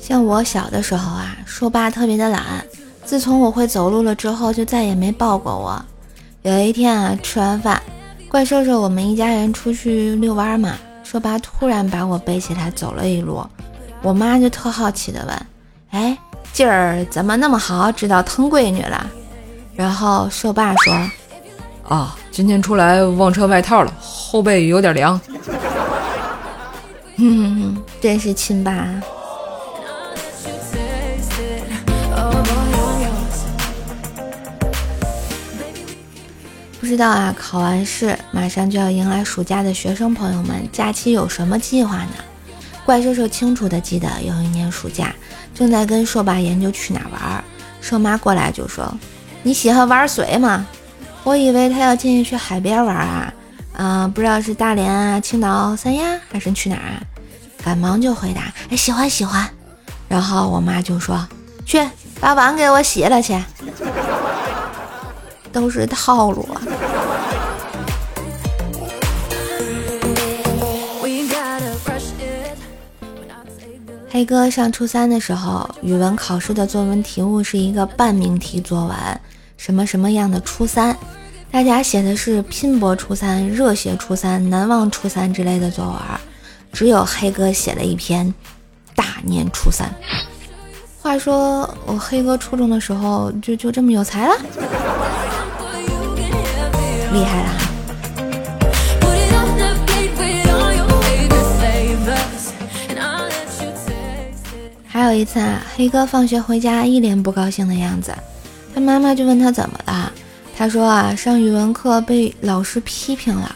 像我小的时候啊，说爸特别的懒。自从我会走路了之后，就再也没抱过我。有一天啊，吃完饭，怪兽兽我们一家人出去遛弯嘛，说爸突然把我背起来走了一路，我妈就特好奇的问：“哎，劲儿怎么那么好，知道疼闺女了？”然后兽爸说：“啊，今天出来忘穿外套了，后背有点凉。”哼，真是亲爸。不知道啊，考完试马上就要迎来暑假的学生朋友们，假期有什么计划呢？怪兽兽清楚的记得，有一年暑假正在跟硕爸研究去哪玩，硕妈过来就说：“你喜欢玩水吗？”我以为他要建议去海边玩啊，啊，不知道是大连啊、青岛、三亚还是去哪儿啊？赶忙就回答：“哎，喜欢喜欢。”然后我妈就说：“去把碗给我洗了去。”都是套路啊！黑哥上初三的时候，语文考试的作文题目是一个半命题作文，什么什么样的初三？大家写的是拼搏初三、热血初三、难忘初三之类的作文，只有黑哥写了一篇大念初三。话说我黑哥初中的时候就就这么有才了？厉害了！还有一次啊，黑哥放学回家一脸不高兴的样子，他妈妈就问他怎么了，他说啊，上语文课被老师批评了。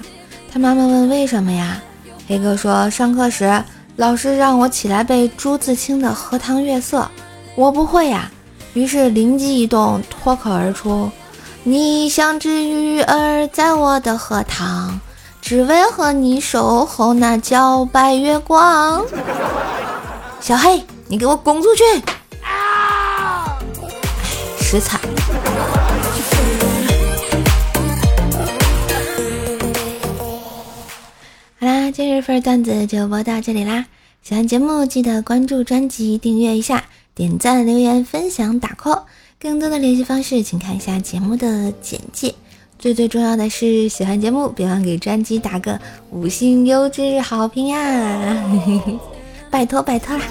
他妈妈问为什么呀？黑哥说上课时老师让我起来背朱自清的《荷塘月色》，我不会呀，于是灵机一动，脱口而出。你像只鱼儿在我的荷塘，只为和你守候那皎白月光。小黑，你给我滚出去！啊！实惨。今日份段子就播到这里啦！喜欢节目记得关注专辑，订阅一下，点赞、留言、分享、打 call。更多的联系方式，请看一下节目的简介。最最重要的是，喜欢节目别忘给专辑打个五星优质好评 呀！拜托拜托啦！